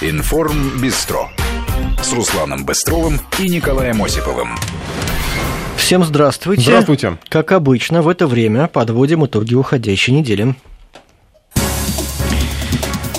Информ Бистро с Русланом Быстровым и Николаем Осиповым. Всем здравствуйте. Здравствуйте. Как обычно, в это время подводим итоги уходящей недели.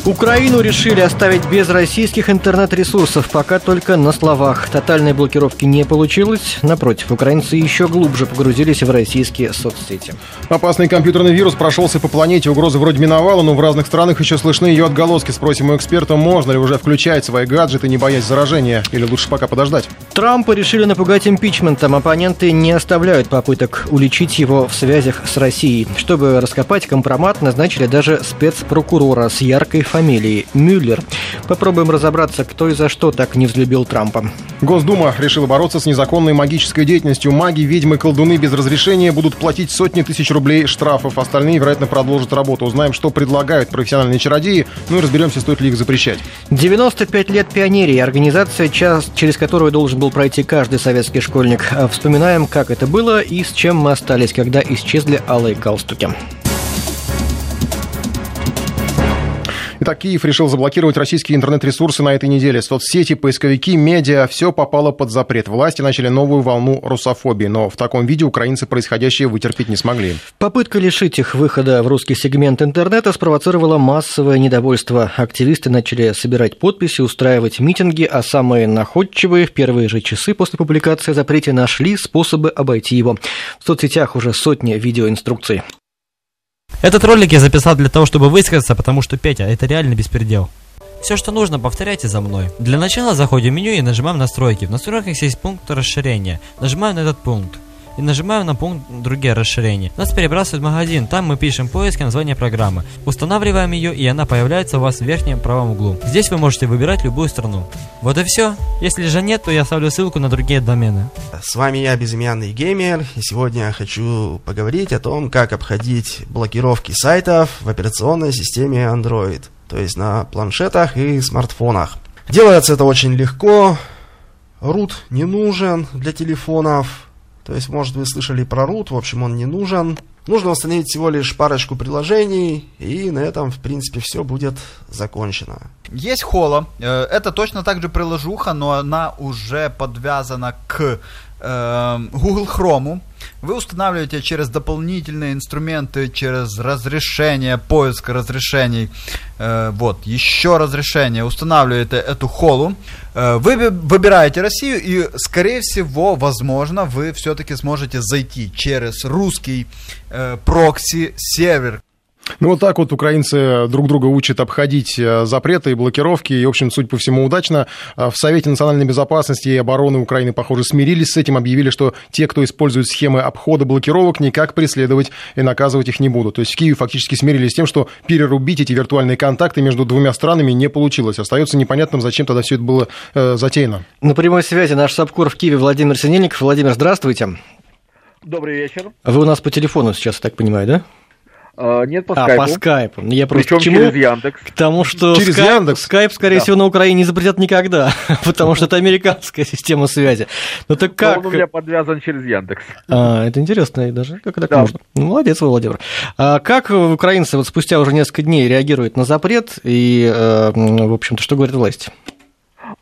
Украину решили оставить без российских интернет-ресурсов, пока только на словах. Тотальной блокировки не получилось. Напротив, украинцы еще глубже погрузились в российские соцсети. Опасный компьютерный вирус прошелся по планете. Угрозы вроде миновала, но в разных странах еще слышны ее отголоски. Спросим у эксперта, можно ли уже включать свои гаджеты, не боясь заражения, или лучше пока подождать. Трампа решили напугать импичментом. Оппоненты не оставляют попыток уличить его в связях с Россией. Чтобы раскопать компромат, назначили даже спецпрокурора с яркой фамилией фамилии Мюллер. Попробуем разобраться, кто и за что так не взлюбил Трампа. Госдума решила бороться с незаконной магической деятельностью. Маги, ведьмы, колдуны без разрешения будут платить сотни тысяч рублей штрафов. Остальные, вероятно, продолжат работу. Узнаем, что предлагают профессиональные чародеи, ну и разберемся, стоит ли их запрещать. 95 лет пионерии. Организация, час, через которую должен был пройти каждый советский школьник. Вспоминаем, как это было и с чем мы остались, когда исчезли алые галстуки. Итак, Киев решил заблокировать российские интернет-ресурсы на этой неделе. Соцсети, поисковики, медиа – все попало под запрет. Власти начали новую волну русофобии, но в таком виде украинцы происходящее вытерпеть не смогли. Попытка лишить их выхода в русский сегмент интернета спровоцировала массовое недовольство. Активисты начали собирать подписи, устраивать митинги, а самые находчивые в первые же часы после публикации о запрете нашли способы обойти его. В соцсетях уже сотни видеоинструкций. Этот ролик я записал для того, чтобы высказаться, потому что, Петя, это реально беспредел. Все, что нужно, повторяйте за мной. Для начала заходим в меню и нажимаем настройки. В настройках есть пункт расширения. Нажимаем на этот пункт и нажимаем на пункт «Другие расширения». Нас перебрасывает в магазин, там мы пишем поиск и название программы. Устанавливаем ее, и она появляется у вас в верхнем правом углу. Здесь вы можете выбирать любую страну. Вот и все. Если же нет, то я оставлю ссылку на другие домены. С вами я, Безымянный Геймер, и сегодня я хочу поговорить о том, как обходить блокировки сайтов в операционной системе Android, то есть на планшетах и смартфонах. Делается это очень легко, Root не нужен для телефонов, то есть, может, вы слышали про root, в общем, он не нужен. Нужно установить всего лишь парочку приложений, и на этом, в принципе, все будет закончено. Есть холо. Э, это точно так же приложуха, но она уже подвязана к Google Chrome. Вы устанавливаете через дополнительные инструменты, через разрешение, поиск разрешений, э, вот, еще разрешение, устанавливаете эту холу, э, вы выбираете Россию и, скорее всего, возможно, вы все-таки сможете зайти через русский э, прокси-сервер, ну, вот так вот украинцы друг друга учат обходить э, запреты и блокировки. И, в общем, судя по всему, удачно. А в Совете национальной безопасности и обороны Украины, похоже, смирились с этим, объявили, что те, кто использует схемы обхода блокировок, никак преследовать и наказывать их не будут. То есть в Киеве фактически смирились с тем, что перерубить эти виртуальные контакты между двумя странами не получилось. Остается непонятным, зачем тогда все это было э, затеяно. На прямой связи наш собкор в Киеве Владимир Синельников. Владимир, здравствуйте. Добрый вечер. Вы у нас по телефону сейчас, я так понимаю, да? А, нет, по а, скайпу. по скайпу. Я просто Причем через Яндекс. К тому, что через скайп, Яндекс? скайп, скорее да. всего, на Украине не запретят никогда, потому что это американская система связи. Ну так как? он у меня подвязан через Яндекс. А, это интересно, даже как так да. можно. Ну, молодец, Владимир. А как украинцы вот спустя уже несколько дней реагируют на запрет и, э, в общем-то, что говорят власти?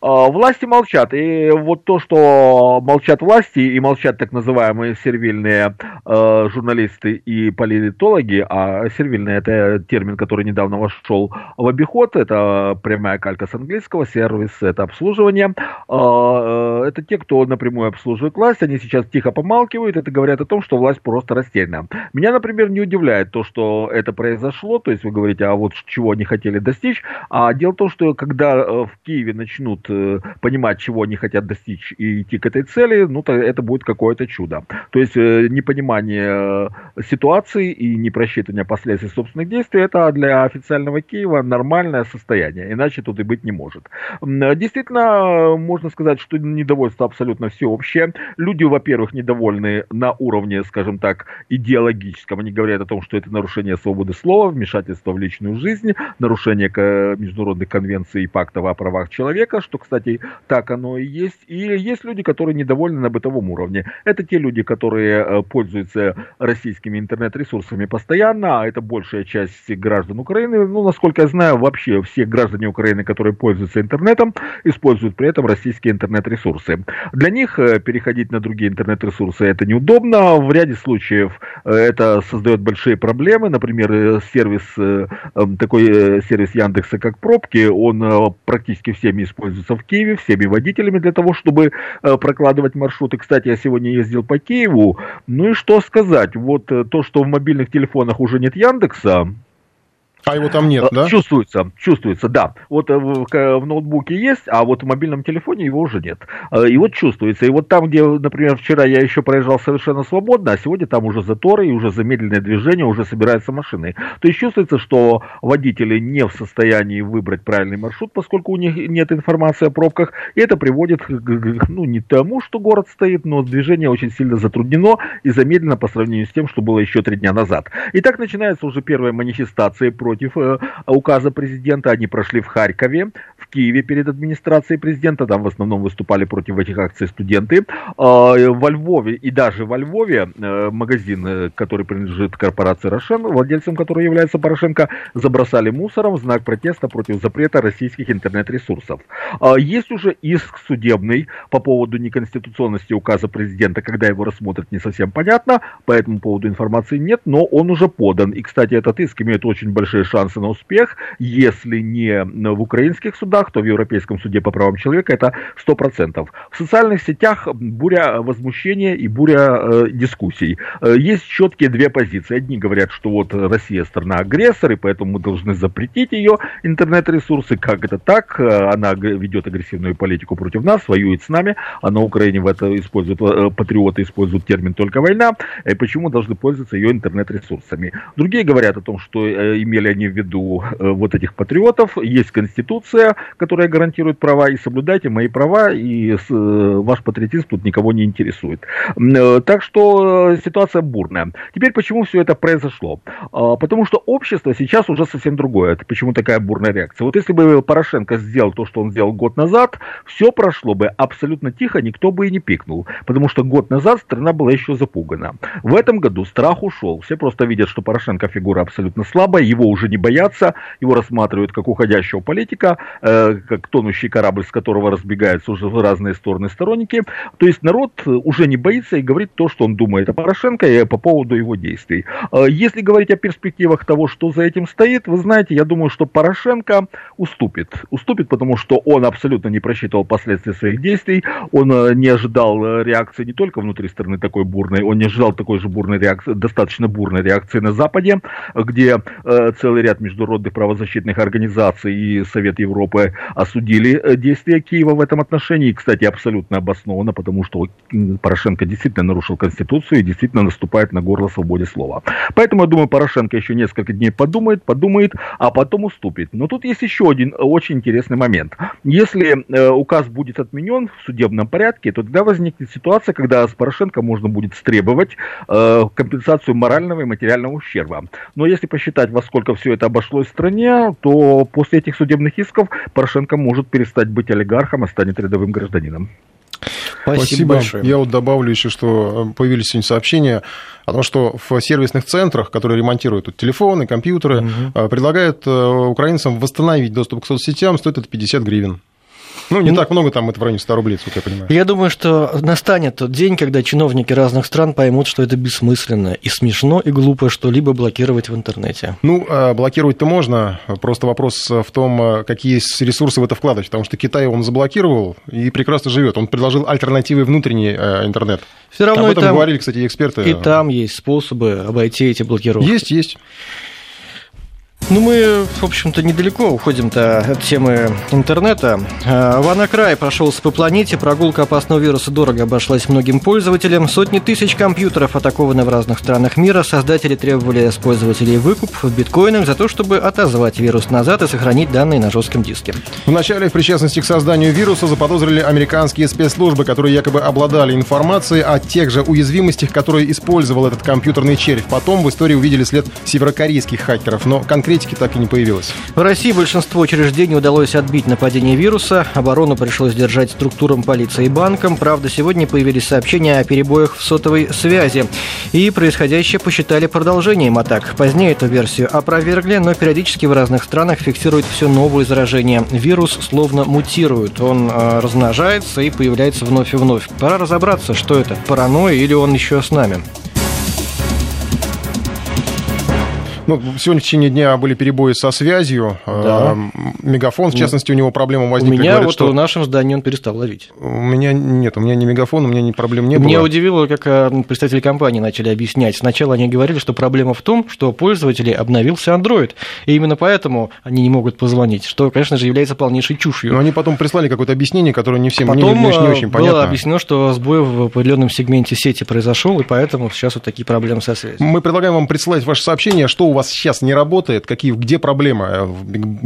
А, власти молчат. И вот то, что молчат власти и молчат так называемые сервильные э, журналисты и политологи, а сервильный это термин, который недавно вошел в обиход, это прямая калька с английского, сервис это обслуживание. Э, это те, кто напрямую обслуживает власть, они сейчас тихо помалкивают, это говорят о том, что власть просто растеряна. Меня, например, не удивляет то, что это произошло, то есть вы говорите, а вот чего они хотели достичь, а дело в том, что когда э, в Киеве начнут э, понимать, чего они хотят достичь и идти к этой цели, ну, то это будет какое-то чудо. То есть э, непонимание э, ситуации и непросчитывание последствий собственных действий, это для официального Киева нормальное состояние, иначе тут и быть не может. Действительно, можно сказать, что недовольство абсолютно всеобщее. Люди, во-первых, недовольны на уровне, скажем так, идеологическом. Они говорят о том, что это нарушение свободы слова, вмешательство в личную жизнь, нарушение международных конвенций и пактов о правах человека, что, кстати, так оно и есть. И есть люди, которые недовольны на бытовом уровне. Это те люди, которые э, пользуются российскими интернет-ресурсами постоянно, а это большая часть граждан Украины. Ну, насколько я знаю, вообще все граждане Украины, которые пользуются интернетом, используют при этом российские интернет-ресурсы. Для них э, переходить на другие интернет-ресурсы это неудобно. В ряде случаев э, это создает большие проблемы. Например, сервис, такой сервис Яндекса, как пробки, он практически всеми используется в Киеве, всеми водителями для того, чтобы прокладывать маршруты. Кстати, я сегодня ездил по Киеву. Ну и что сказать? Вот то, что в мобильных телефонах уже нет Яндекса, а его там нет, да? Чувствуется, чувствуется, да. Вот э, в, в ноутбуке есть, а вот в мобильном телефоне его уже нет. Э, и вот чувствуется. И вот там, где, например, вчера я еще проезжал совершенно свободно, а сегодня там уже заторы и уже замедленное движение, уже собираются машины. То есть чувствуется, что водители не в состоянии выбрать правильный маршрут, поскольку у них нет информации о пробках. И это приводит к, ну, не тому, что город стоит, но движение очень сильно затруднено и замедлено по сравнению с тем, что было еще три дня назад. И так начинаются уже первые манифестации против против э, указа президента. Они прошли в Харькове, в Киеве перед администрацией президента. Там в основном выступали против этих акций студенты. А, во Львове и даже во Львове э, магазин, э, который принадлежит корпорации Рошен, владельцем которой является Порошенко, забросали мусором в знак протеста против запрета российских интернет-ресурсов. А, есть уже иск судебный по поводу неконституционности указа президента. Когда его рассмотрят, не совсем понятно. По этому поводу информации нет, но он уже подан. И, кстати, этот иск имеет очень большие шансы на успех. Если не в украинских судах, то в Европейском суде по правам человека это 100%. В социальных сетях буря возмущения и буря э, дискуссий. Э, есть четкие две позиции. Одни говорят, что вот Россия страна-агрессор, и поэтому мы должны запретить ее интернет-ресурсы. Как это так? Э, она ведет агрессивную политику против нас, воюет с нами, а на Украине в это используют, э, патриоты используют термин только война. И почему должны пользоваться ее интернет-ресурсами? Другие говорят о том, что имели они в виду э, вот этих патриотов. Есть Конституция, которая гарантирует права, и соблюдайте мои права, и э, ваш патриотизм тут никого не интересует. Э, так что ситуация бурная. Теперь почему все это произошло? А, потому что общество сейчас уже совсем другое. Это почему такая бурная реакция? Вот если бы Порошенко сделал то, что он сделал год назад, все прошло бы абсолютно тихо, никто бы и не пикнул. Потому что год назад страна была еще запугана. В этом году страх ушел. Все просто видят, что Порошенко фигура абсолютно слабая, его уже уже не боятся, его рассматривают как уходящего политика, э, как тонущий корабль, с которого разбегаются уже в разные стороны сторонники. То есть народ уже не боится и говорит то, что он думает о Порошенко и по поводу его действий. Э, если говорить о перспективах того, что за этим стоит, вы знаете, я думаю, что Порошенко уступит. Уступит, потому что он абсолютно не просчитывал последствия своих действий, он э, не ожидал э, реакции не только внутри страны такой бурной, он не ожидал такой же бурной реакции, достаточно бурной реакции на Западе, где э, целый ряд международных правозащитных организаций и Совет Европы осудили э, действия Киева в этом отношении. Кстати, абсолютно обоснованно, потому что Порошенко действительно нарушил Конституцию и действительно наступает на горло свободе слова. Поэтому, я думаю, Порошенко еще несколько дней подумает, подумает, а потом уступит. Но тут есть еще один очень интересный момент. Если э, указ будет отменен в судебном порядке, то тогда возникнет ситуация, когда с Порошенко можно будет стребовать э, компенсацию морального и материального ущерба. Но если посчитать, во сколько все это обошлось стране, то после этих судебных исков Порошенко может перестать быть олигархом, а станет рядовым гражданином. Спасибо, Спасибо большое. Я вот добавлю еще, что э, появились сегодня сообщения о том, что в сервисных центрах, которые ремонтируют тут телефоны, компьютеры, угу. предлагают э, украинцам восстановить доступ к соцсетям, стоит это 50 гривен. Ну, не ну, так много, там это в районе 100 рублей, сколько я понимаю. Я думаю, что настанет тот день, когда чиновники разных стран поймут, что это бессмысленно и смешно, и глупо что-либо блокировать в интернете. Ну, а, блокировать-то можно, просто вопрос в том, а, какие ресурсы в это вкладывать, потому что Китай он заблокировал и прекрасно живет. Он предложил альтернативы внутренний а, интернет. Все равно Об этом там, говорили, кстати, эксперты. И там есть способы обойти эти блокировки. Есть, есть. Ну, мы, в общем-то, недалеко уходим-то от темы интернета. А, Ванакрай прошелся по планете, прогулка опасного вируса дорого обошлась многим пользователям. Сотни тысяч компьютеров атакованы в разных странах мира. Создатели требовали с пользователей выкуп в биткоинах за то, чтобы отозвать вирус назад и сохранить данные на жестком диске. Вначале в причастности к созданию вируса заподозрили американские спецслужбы, которые якобы обладали информацией о тех же уязвимостях, которые использовал этот компьютерный червь. Потом в истории увидели след северокорейских хакеров, но конкретно конкретики так и не появилось. В России большинство учреждений удалось отбить нападение вируса. Оборону пришлось держать структурам полиции и банкам. Правда, сегодня появились сообщения о перебоях в сотовой связи. И происходящее посчитали продолжением атак. Позднее эту версию опровергли, но периодически в разных странах фиксируют все новые заражения. Вирус словно мутирует. Он э, размножается и появляется вновь и вновь. Пора разобраться, что это, паранойя или он еще с нами. Ну, сегодня в течение дня были перебои со связью. Да. Э, Мегафон, в частности, у него проблемы У возникли. меня Говорят, вот что в нашем здании он перестал ловить. У меня нет, у меня не мегафон, у меня ни проблем не Меня было. удивило, как э, представители компании начали объяснять. Сначала они говорили, что проблема в том, что пользователей обновился Android, и именно поэтому они не могут позвонить, что, конечно же, является полнейшей чушью. Но они потом прислали какое-то объяснение, которое не всем, мне Потом не, не э, очень было понятно. объяснено, что сбой в определенном сегменте сети произошел, и поэтому сейчас вот такие проблемы со связью. Мы предлагаем вам присылать ваше сообщение, что у вас сейчас не работает, какие, где проблемы.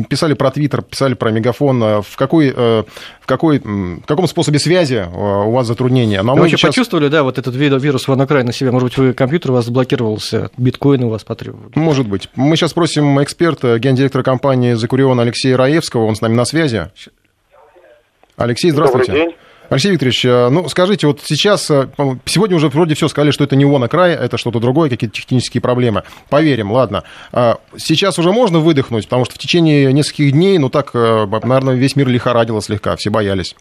Писали про Твиттер, писали про Мегафон. В, какой, э, в, какой, в каком способе связи э, у вас затруднения? Но Вы мы вообще сейчас- почувствовали, да, вот этот ви- вирус WannaCry на себя? Может быть, вы компьютер у вас заблокировался, биткоин у вас потребовали? Может быть. Мы сейчас просим эксперта, гендиректора компании «Закурион» Алексея Раевского, он с нами на связи. Алексей, здравствуйте. Добрый день. Алексей Викторович, э, ну скажите, вот сейчас, э, сегодня уже вроде все сказали, что это не WannaCry, это что-то другое, какие-то технические проблемы. Поверим, ладно. А Сейчас уже можно выдохнуть, потому что в течение нескольких дней, ну так, э, наверное, весь мир лихорадило слегка, все боялись.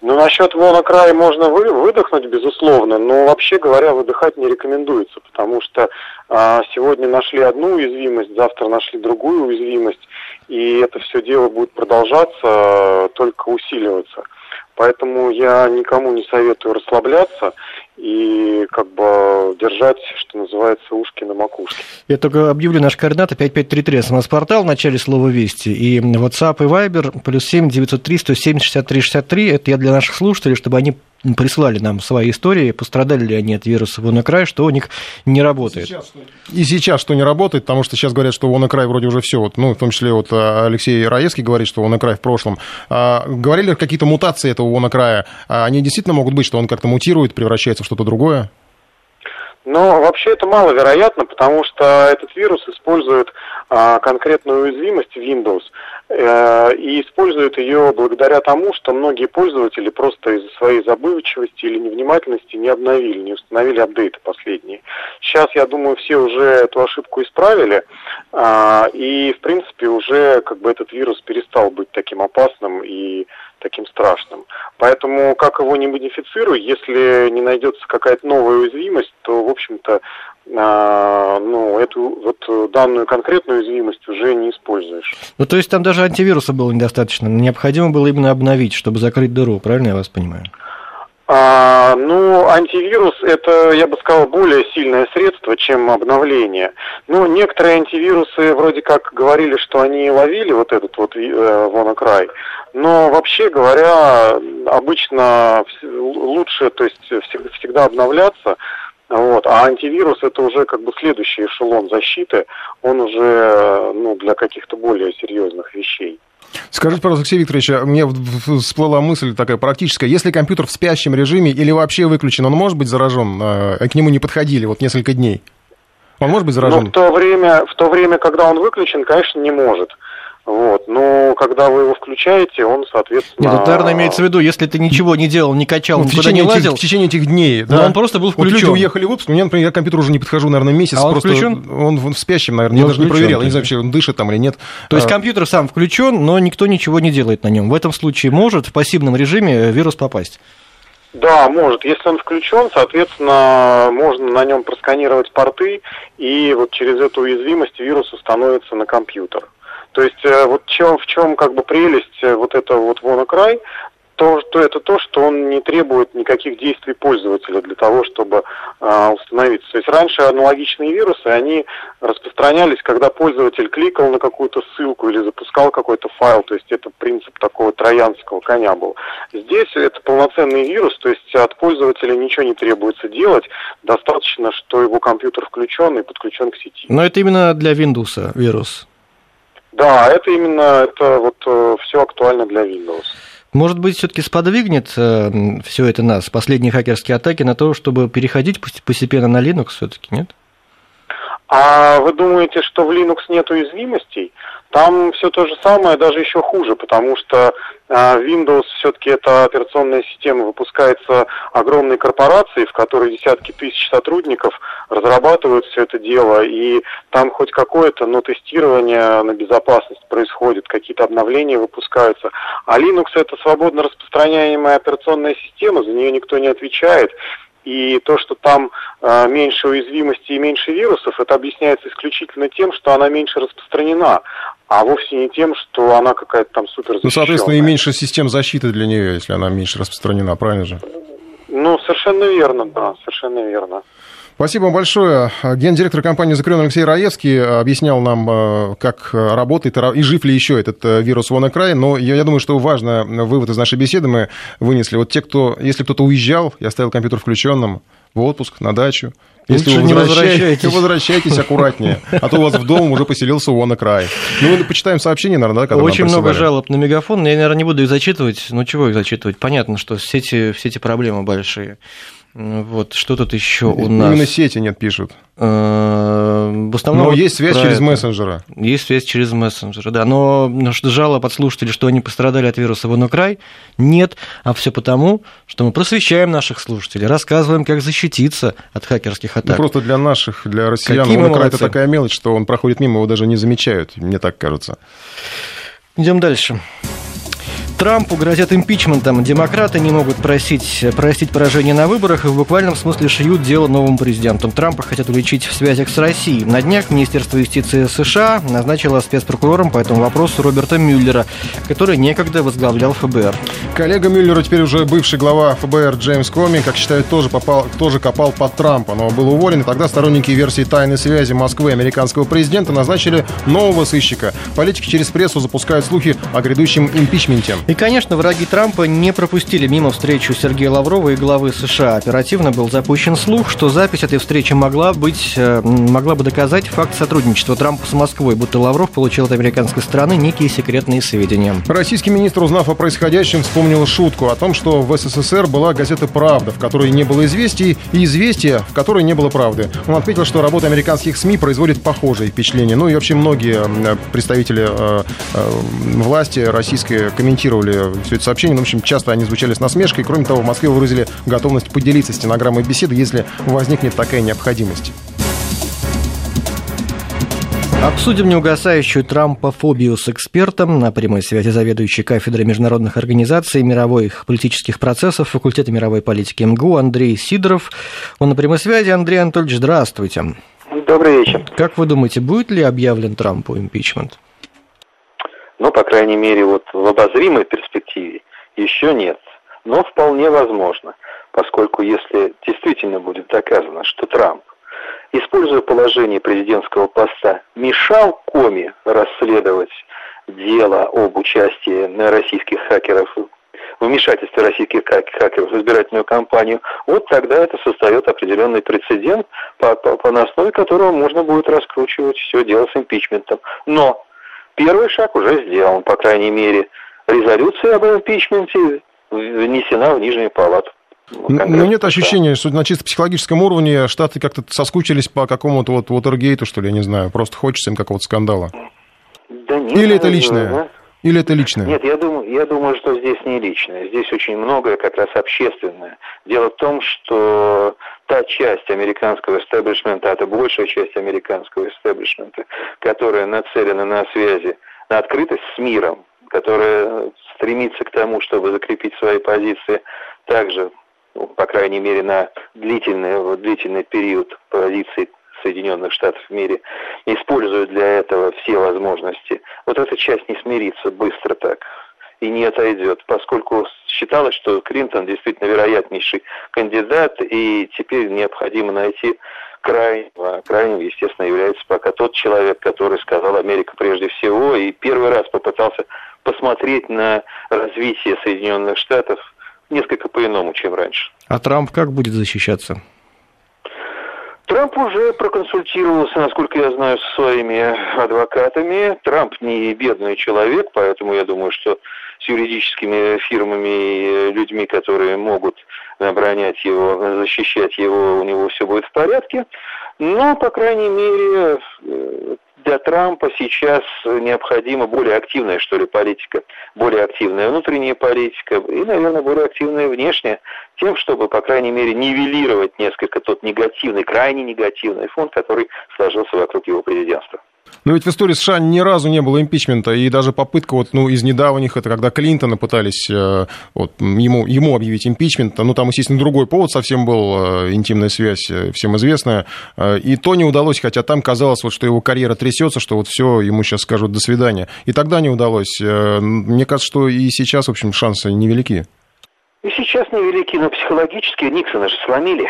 Ну, насчет WannaCry можно вы, выдохнуть, безусловно, но вообще говоря, выдыхать не рекомендуется, потому что а, сегодня нашли одну уязвимость, завтра нашли другую уязвимость, и это все дело будет продолжаться, а, только усиливаться. Поэтому я никому не советую расслабляться и как бы держать, что называется, ушки на макушке. Я только объявлю наши координаты 5533 смс-портал в начале слова «Вести» и WhatsApp и Viber плюс 7 903 170 63 63. Это я для наших слушателей, чтобы они прислали нам свои истории, пострадали ли они от вируса WannaCry, что у них не работает. И сейчас что не работает, потому что сейчас говорят, что WannaCry вроде уже все, вот, ну, в том числе вот а, Алексей Раевский говорит, что WannaCry в прошлом. А, говорили какие-то мутации этого WannaCry, а они действительно могут быть, что он как-то мутирует, превращается в что-то другое? Но вообще это маловероятно, потому что этот вирус использует конкретную уязвимость Windows э, и использует ее благодаря тому, что многие пользователи просто из-за своей забывчивости или невнимательности не обновили, не установили апдейты последние. Сейчас, я думаю, все уже эту ошибку исправили, а, и, в принципе, уже как бы этот вирус перестал быть таким опасным и таким страшным. Поэтому, как его не модифицируй, если не найдется какая-то новая уязвимость, то, в общем-то, а, ну, эту вот данную конкретную уязвимость уже не используешь. Ну, то есть там даже антивируса было недостаточно. Необходимо было именно обновить, чтобы закрыть дыру, правильно я вас понимаю? А, ну, антивирус это, я бы сказал, более сильное средство, чем обновление. Ну, некоторые антивирусы вроде как говорили, что они ловили вот этот вот э, WannaCry, но вообще говоря, обычно лучше, то есть всег- всегда обновляться, вот. А антивирус это уже как бы следующий эшелон защиты, он уже э, ну, для каких-то более серьезных вещей. Скажите, пожалуйста, Алексей Викторович, а мне всплыла мысль такая практическая. Если компьютер в спящем режиме или вообще выключен, он может быть заражен? А к нему не подходили вот несколько дней. Он может быть Но заражен? в то время, в то время, когда он выключен, конечно, не может. Вот. Но когда вы его включаете, он, соответственно... Нет, это, наверное, имеется в виду, если ты ничего не делал, не качал, Ну, в, никуда не течение этих, лазил, в течение этих дней, но да? он просто был Вот люди включен. уехали в отпуск, у меня, например, я к компьютеру уже не подхожу, наверное, месяц. А он просто включен? Он в спящем, наверное, Ну, я даже не включен, проверял, я не знаю, вообще он дышит там или нет. То есть А, компьютер сам включен, но никто ничего не делает на нем. В этом случае может в пассивном режиме вирус попасть. Да, может. Если он включен, соответственно, можно на нем просканировать порты, и вот через эту уязвимость вирус установится на компьютер. То есть э, вот чем, в чем как бы прелесть э, вот этого вот WannaCry, то, то это то, что он не требует никаких действий пользователя для того, чтобы а, установиться. То есть раньше аналогичные вирусы, они распространялись, когда пользователь кликал на какую-то ссылку или запускал какой-то файл, то есть это принцип такого троянского коня был. Здесь это полноценный вирус, то есть от пользователя ничего не требуется делать, достаточно, что его компьютер включен и подключен к сети. Но это именно для Windows вирус. Да, это именно, это вот все актуально для Windows. Может быть, все-таки сподвигнет все это нас, последние хакерские атаки, на то, чтобы переходить постепенно на Linux все-таки, нет? А вы думаете, что в Linux нет уязвимостей? Там все то же самое, даже еще хуже, потому что э, Windows все-таки это операционная система, выпускается огромной корпорацией, в которой десятки тысяч сотрудников разрабатывают все это дело, и там хоть какое-то, но тестирование на безопасность происходит, какие-то обновления выпускаются. А Linux это свободно распространяемая операционная система, за нее никто не отвечает. И то, что там э, меньше уязвимости и меньше вирусов, это объясняется исключительно тем, что она меньше распространена, а вовсе не тем, что она какая-то там супер Ну, соответственно, и меньше систем защиты для нее, если она меньше распространена, правильно же? Ну, совершенно верно, да, совершенно верно. Спасибо вам большое. Гендиректор компании «Закрен» Алексей Раевский объяснял нам, э, как работает и жив ли еще этот э, вирус WannaCry. Но я, я думаю, что важно вывод из нашей беседы мы вынесли. Вот те, кто, если кто-то уезжал и оставил компьютер включенным в отпуск, на дачу, если Лучше вы не возвращаетесь, возвращайтесь. аккуратнее, а то у вас в дом уже поселился WannaCry. Ну, мы почитаем сообщение, наверное, да, когда Очень много жалоб на мегафон. Я, наверное, не буду их зачитывать. Ну, чего их зачитывать? Понятно, что все эти, все эти проблемы большие. Вот, что тут еще у нас? Именно сети нет, пишут. Э, В основном Но вот есть связь через это. мессенджера. Есть связь через мессенджеры, да. Но ну, жалоб от слушателей, что они пострадали от вируса WannaCry, нет. А все потому, что мы просвещаем наших слушателей, рассказываем, как защититься от хакерских Ну, атак. просто для наших, для россиян, мы WannaCry это такая мелочь, что он проходит мимо, его даже не замечают, мне так кажется. Идем дальше. Трампу грозят импичментом. Демократы не могут просить, простить поражение на выборах и в буквальном смысле шьют дело новому президенту. Трампа хотят уличить в связях с Россией. На днях Министерство юстиции США назначило спецпрокурором по этому вопросу Роберта Мюллера, который некогда возглавлял ФБР. Коллега Мюллера, теперь уже бывший глава ФБР Джеймс Коми, как считают, тоже, попал, тоже копал под Трампа, но был уволен. И тогда сторонники версии тайной связи Москвы и американского президента назначили нового сыщика. Политики через прессу запускают слухи о грядущем импичменте. И, конечно, враги Трампа не пропустили мимо встречу Сергея Лаврова и главы США. Оперативно был запущен слух, что запись этой встречи могла, быть, э, могла бы доказать факт сотрудничества Трампа с Москвой, будто Лавров получил от американской стороны некие секретные сведения. Российский министр, узнав о происходящем, вспомнил шутку о том, что в СССР была газета «Правда», в которой не было известий, и «Известия», в которой не было правды. Он отметил, что работа американских СМИ производит похожее впечатление. Ну и вообще многие представители э, э, власти российской комментировали все это сообщение. Ну, в общем, часто они звучали с насмешкой. Кроме того, в Москве выразили готовность поделиться стенограммой беседы, если возникнет такая необходимость. Обсудим неугасающую трампофобию с экспертом на прямой связи заведующий кафедрой международных организаций и мировых политических процессов факультета мировой политики МГУ Андрей Сидоров. Он на прямой связи. Андрей Анатольевич, здравствуйте. Добрый вечер. Как вы думаете, будет ли объявлен Трампу импичмент? Ну, по крайней мере, вот в обозримой перспективе еще нет. Но вполне возможно, поскольку если действительно будет доказано, что Трамп, используя положение президентского поста, мешал Коми расследовать дело об участии российских хакеров вмешательстве российских хак- хакеров в избирательную кампанию, вот тогда это создает определенный прецедент, по, по- по- на основе которого можно будет раскручивать все дело с импичментом. Но первый шаг уже сделан, по крайней мере, резолюция об импичменте внесена в Нижнюю палату. Ну, нет ощущения, что на чисто психологическом уровне Штаты как-то соскучились по какому-то вот Уотергейту, что ли, я не знаю. Просто хочется им какого-то скандала. Да нет, Или это наверное, личное? да. Или это личное? Нет, я думаю, я думаю, что здесь не личное. Здесь очень многое как раз общественное. Дело в том, что та часть американского истеблишмента, это большая часть американского истеблишмента, которая нацелена на связи, на открытость с миром, которая стремится к тому, чтобы закрепить свои позиции также, ну, по крайней мере, на длительный, вот длительный период позиций Соединенных Штатов в мире, используют для этого все возможности. Вот эта часть не смирится быстро так и не отойдет, поскольку считалось, что Клинтон действительно вероятнейший кандидат, и теперь необходимо найти крайнего. Крайним, естественно, является пока тот человек, который сказал Америка прежде всего, и первый раз попытался посмотреть на развитие Соединенных Штатов несколько по-иному, чем раньше. А Трамп как будет защищаться? Трамп уже проконсультировался, насколько я знаю, со своими адвокатами. Трамп не бедный человек, поэтому я думаю, что с юридическими фирмами и людьми, которые могут оборонять его, защищать его, у него все будет в порядке. Но, по крайней мере, э, для Трампа сейчас необходима более активная, что ли, политика, более активная внутренняя политика и, наверное, более активная внешняя, тем, чтобы, по крайней мере, нивелировать несколько тот негативный, крайне негативный фон, который сложился вокруг его президентства. Но ведь в истории США ни разу не было импичмента, и даже попытка вот, ну, из недавних, это когда Клинтона пытались э, вот, ему, ему объявить импичмент, ну, там, естественно, другой повод совсем был, э, интимная связь, э, всем известная, и то не удалось, хотя там казалось, вот, что его карьера трясется, что вот все, ему сейчас скажут «до свидания». И тогда не удалось. Мне кажется, что и сейчас, в общем, шансы невелики. И сейчас невелики, но психологически Никсона же сломили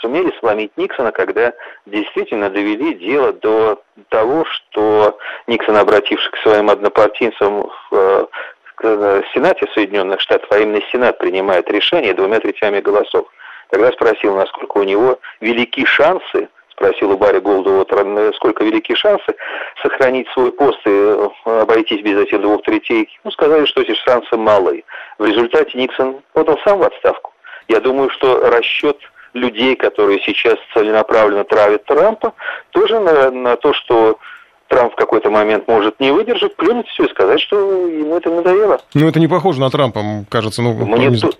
сумели сломить Никсона, когда действительно довели дело до того, что Никсон, обратившись к своим однопартийцам в, в Сенате Соединенных Штатов, а именно Сенат принимает решение двумя третями голосов, тогда спросил, насколько у него велики шансы спросил у Барри Голдуотера, сколько велики шансы сохранить свой пост и э, обойтись без этих двух третей. Ну, сказали, что эти шансы малые. В результате Никсон подал сам в отставку. Я думаю, что расчет людей, которые сейчас целенаправленно травят Трампа, тоже на, на то, что Трамп в какой-то момент может не выдержать, плюнуть все и сказать, что ему это надоело. Ну, это не похоже на Трампа, кажется. Ну, мне, то,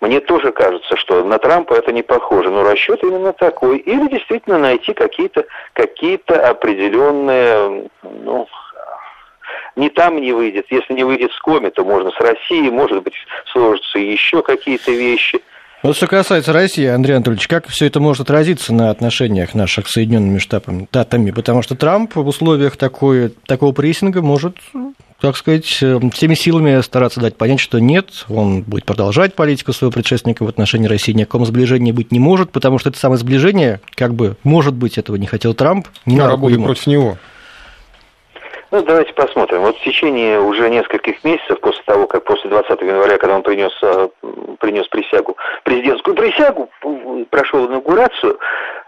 мне тоже кажется, что на Трампа это не похоже, но расчет именно такой. Или действительно найти какие-то какие определенные, ну, не там не выйдет. Если не выйдет с Коми, то можно с Россией, может быть, сложатся еще какие-то вещи – вот что касается России, Андрей Анатольевич, как все это может отразиться на отношениях наших с Соединенными Штатами? Потому что Трамп в условиях такой, такого прессинга может так сказать, всеми силами стараться дать понять, что нет, он будет продолжать политику своего предшественника в отношении России, ни о каком сближении быть не может, потому что это самое сближение, как бы, может быть, этого не хотел Трамп, не на работает против него. Ну, давайте посмотрим. Вот в течение уже нескольких месяцев после того, как после 20 января, когда он принес, э, принес присягу, президентскую присягу, прошел инаугурацию,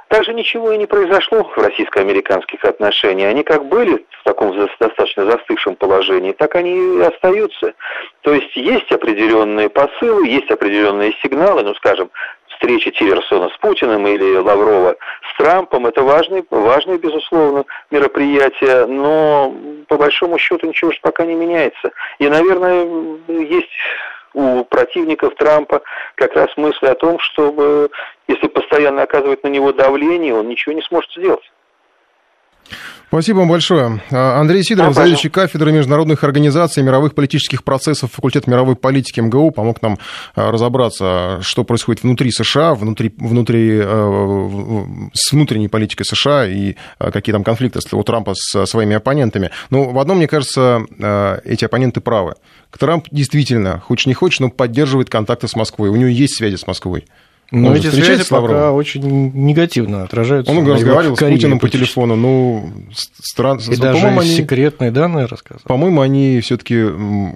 также ничего и не произошло в российско-американских отношениях. Они как были в таком достаточно застывшем положении, так они и остаются. То есть есть определенные посылы, есть определенные сигналы, ну, скажем, встречи Тиллерсона с Путиным или Лаврова с Трампом. Это важные, важные, безусловно, мероприятия, но по большому счету ничего же пока не меняется. И, наверное, есть у противников Трампа как раз мысли о том, чтобы, если постоянно оказывать на него давление, он ничего не сможет сделать. Спасибо вам большое. А, Андрей Сидоров, да, заведующий кафедрой международных организаций мировых политических процессов факультет мировой политики МГУ, помог нам а, разобраться, что происходит внутри США, внутри, внутри, а, с внутренней политикой США и какие там конфликты у Трампа с своими оппонентами. Но в одном, мне кажется, эти оппоненты правы. Трамп действительно, хочешь не хочешь, но поддерживает контакты с Москвой. У него есть связи с Москвой. Но эти связи пока очень негативно отражаются. Он разговаривал с Путиным по телефону, ну, странно. И даже они, секретные данные рассказывают. По-моему, они все таки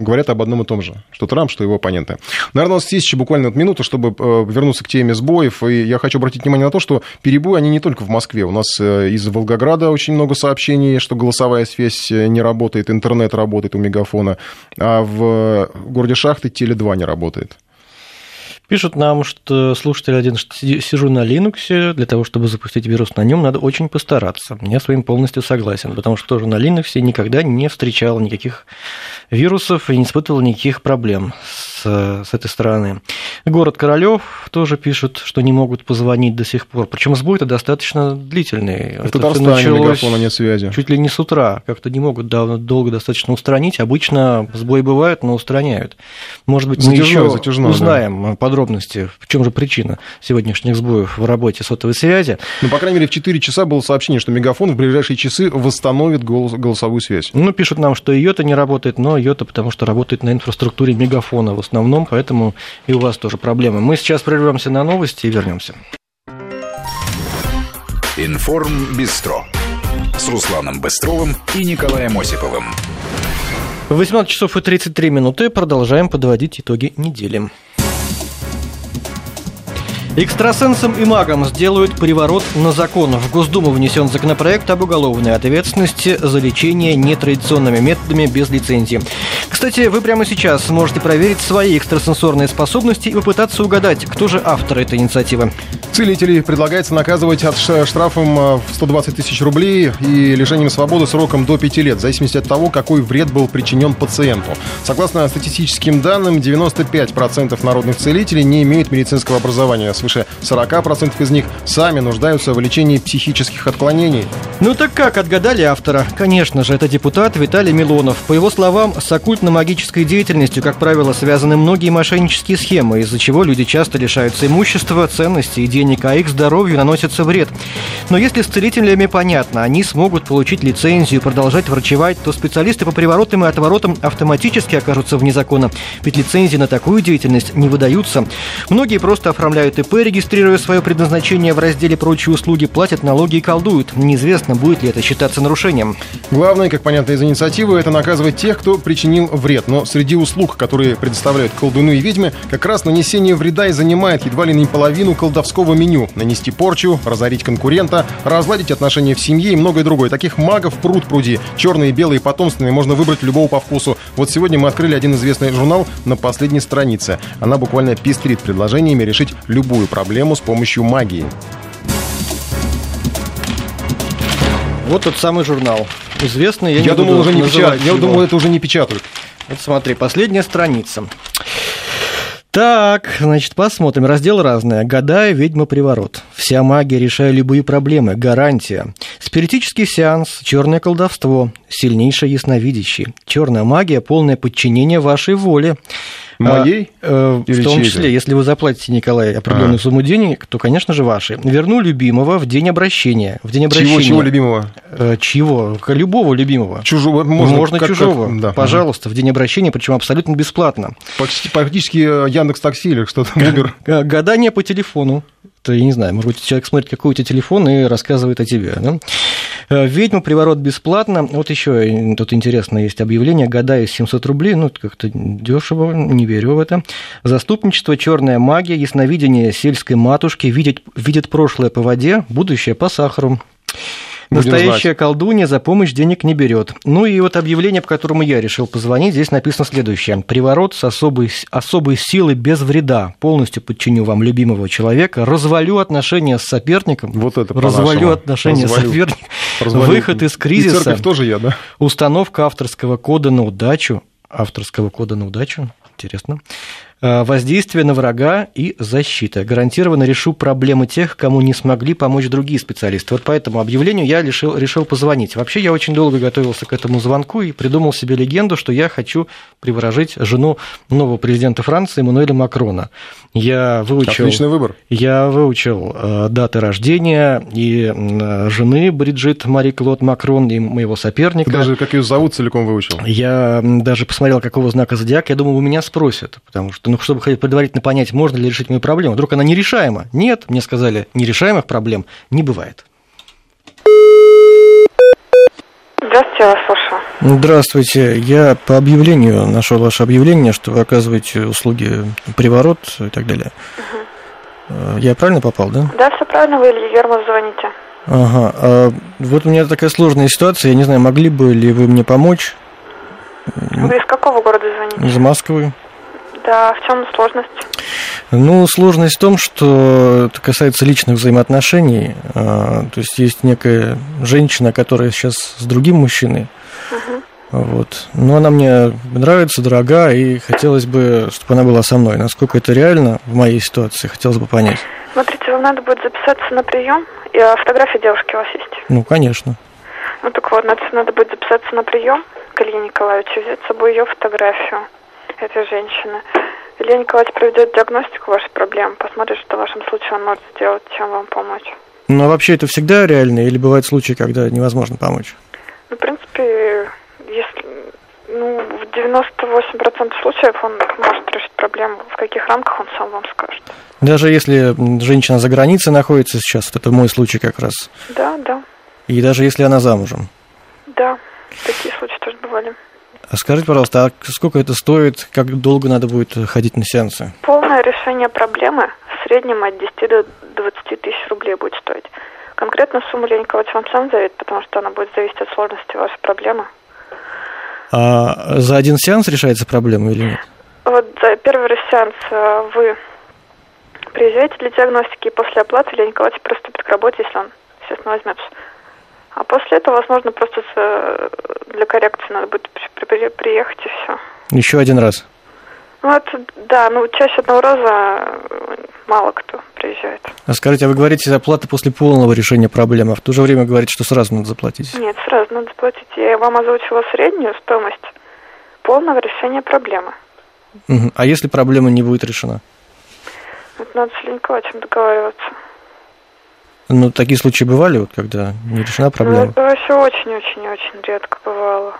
говорят об одном и том же, что Трамп, что его оппоненты. Наверное, у нас есть еще буквально вот минуту, чтобы э, вернуться к теме сбоев, и я хочу обратить внимание на то, что перебои, они не только в Москве. У нас э, из Волгограда очень много сообщений, что голосовая связь э, не работает, интернет работает у Мегафона, а в городе Шахты Теле2 не работает. Пишут нам, что слушатель один, что сижу на Linux, для того, чтобы запустить вирус на нем, надо очень постараться. Я с вами полностью согласен, потому что тоже на Linux никогда не встречал никаких вирусов и не испытывал никаких проблем с, с этой стороны. Город Королёв тоже пишут, что не могут позвонить до сих пор. Причем сбой-то достаточно длительный. В Татарстане мегафона нет связи. Чуть ли не с утра. Как-то не могут долго достаточно устранить. Обычно сбои бывают, но устраняют. Может быть, мы еще узнаем да. подробно подробности, в чем же причина сегодняшних сбоев в работе сотовой связи. Ну, по крайней мере, в 4 часа было сообщение, что Мегафон в ближайшие часы восстановит голос, голосовую связь. Ну, пишут нам, что Йота не работает, но Йота потому что работает на инфраструктуре Мегафона в основном, поэтому и у вас тоже проблемы. Мы сейчас прервемся на новости и вернемся. Информ Бистро с Русланом Быстровым и Николаем Осиповым. 18 часов и 33 минуты. Продолжаем подводить итоги недели. Экстрасенсам и магам сделают приворот на закон. В Госдуму внесен законопроект об уголовной ответственности за лечение нетрадиционными методами без лицензии. Кстати, вы прямо сейчас можете проверить свои экстрасенсорные способности и попытаться угадать, кто же автор этой инициативы. Целителей предлагается наказывать от штрафом э, в 120 тысяч рублей и лишением свободы сроком до 5 лет, в зависимости от того, какой вред был причинен пациенту. Согласно статистическим данным, 95% народных целителей не имеют медицинского образования. Свыше 40% из них сами нуждаются в лечении психических отклонений. Ну так как, отгадали автора? Конечно же, это депутат Виталий Милонов. По его словам, с оккультно-магической деятельностью, как правило, связаны многие мошеннические схемы, из-за чего люди часто лишаются имущества, ценностей и денег, а их здоровью наносится вред. Но если с целителями понятно, они смогут получить лицензию и продолжать врачевать, то специалисты по приворотам и отворотам автоматически окажутся вне закона. Ведь лицензии на такую деятельность не выдаются. Многие просто оформляют ИП, регистрируя свое предназначение в разделе «Прочие услуги», платят налоги и колдуют. Неизвестно, будет ли это считаться нарушением. Главное, как понятно из инициативы, это наказывать тех, кто причинил вред. Но среди услуг, которые предоставляют колдуны и ведьмы, как раз нанесение вреда и занимает едва ли не половину колдовского меню. Нанести порчу, разорить конкурента, разладить отношения в семье и многое другое. Таких магов пруд пруди. Черные, белые, потомственные. Можно выбрать любого по вкусу. Вот сегодня мы открыли один известный журнал на последней странице. Она буквально пестрит предложениями решить любую проблему с помощью магии. Вот тот самый журнал. Известный, я, Я, не думал, буду уже не печатают. Я думал, это уже не печатают. Вот смотри, последняя страница. Так, значит, посмотрим. Раздел разное. Гадая, ведьма, приворот. Вся магия, решая любые проблемы. Гарантия. Спиритический сеанс, черное колдовство, сильнейшее ясновидящее. Черная магия, полное подчинение вашей воле. Моей? А, э, Или в том чьей-то? числе, если вы заплатите, Николай, определенную А. сумму денег, то, конечно же, ваши. Верну любимого в день обращения. В день обращения. Чего, чего любимого? Э, Чьего? Любого любимого. Чужого. Можно, Можно, как- как- чужого. да. Пожалуйста, в день обращения, причем абсолютно бесплатно. Почти, практически э, Яндекс Такси или что-то. Гадание по телефону. Это, я не знаю, может быть, человек смотрит, какой у тебя телефон и рассказывает о тебе. Да? Э, Ведьма, приворот бесплатно. Вот еще тут интересно есть объявление. Гадаю 700 рублей. Ну, как-то дешево, не верю в это. Заступничество, черная магия, ясновидение сельской матушки, видит, видит прошлое по воде, будущее по сахару. Настоящая колдунья за помощь денег не берет. Ну и вот объявление, по которому я решил позвонить, здесь написано следующее. Приворот с особой, особой силой без вреда. Полностью подчиню вам любимого человека. Развалю отношения с соперником. Вот это Развалю отношения Развалю. с соперником. Развалю. Выход из И кризиса. церковь тоже я, да? Установка авторского кода на удачу. Авторского кода на удачу. Интересно. Э, Воздействие на врага и защита. Гарантированно решу проблемы тех, кому не смогли помочь другие специалисты. Вот по этому объявлению я решил, решил позвонить. Вообще, я очень долго готовился к этому звонку и придумал себе легенду, что я хочу приворожить жену нового президента Франции Эммануэля Макрона. Я выучил... Отличный выбор. Я выучил э, даты рождения и м, жены Бриджит Мари Клод Макрон и моего соперника. Ты даже как ее зовут целиком выучил. Я даже посмотрел, какого знака зодиака. Я думал, вы меня спросят, потому что, ну, чтобы хоть предварительно понять, можно ли решить мою проблему. Вдруг она нерешаема? Нет, мне сказали, нерешаемых проблем не бывает. Здравствуйте, я вас слушаю. Здравствуйте. Я по объявлению нашел ваше объявление, что вы оказываете услуги приворот и так далее. Э, Я правильно попал, да? Да, все правильно, вы Илья Гермов звоните. Ага. А вот у меня такая сложная ситуация. Я не знаю, могли бы ли вы мне помочь Вы из какого города звоните? из Москвы? Да, в чем сложность? Ну, сложность в том, что это касается личных взаимоотношений. А, То есть есть некая женщина, которая сейчас с другим мужчиной. Вот. Но она мне нравится, дорога, и хотелось бы, чтобы она была со мной. Насколько это реально в моей ситуации, хотелось бы понять. Смотрите, вам надо будет записаться на прием. И а, фотография девушки у вас есть? Ну, конечно. Ну так вот, надо, надо будет записаться на прием к Илье Николаевичу, взять с собой ее фотографию, этой женщины. Илья Николаевич проведет диагностику вашей проблемы, посмотрит, что в вашем случае он может сделать, чем вам помочь. Ну, а вообще это всегда реально, или бывают случаи, когда невозможно помочь? Ну, в принципе, если ну, в 98% случаев он может решить проблему. В каких рамках он сам вам скажет. Даже если женщина за границей находится сейчас, вот это мой случай как раз, Да, да, и даже если она замужем. да. Такие случаи тоже бывали. А скажите, пожалуйста, а сколько это стоит, как долго надо будет ходить на сеансы? Полное решение проблемы в среднем от 10 до 20 тысяч рублей будет стоить. Конкретно сумму Николаевич вам сам заявит, потому что она будет зависеть от сложности вашей проблемы. А за один сеанс решается проблема или нет? Вот за первый сеанс э, вы приезжаете для диагностики, и после оплаты Илья Николаевич приступит к работе, если он, естественно, возьмется. А после этого, возможно, просто с- для коррекции надо будет при- при- приехать и все. Еще один раз. Ну, это, да, ну, чаще одного раза э, мало кто приезжает. А скажите, а вы говорите оплата после полного решения проблемы, а в то же время говорите, что сразу надо заплатить. Нет, сразу надо заплатить. Я вам озвучила среднюю стоимость полного решения проблемы. Мгм. А если проблема не будет решена? Это надо с Ильей Николаевичем договариваться. Ну, такие случаи бывали, вот, когда не решена Ну, проблема? это вообще очень-очень-очень редко бывало.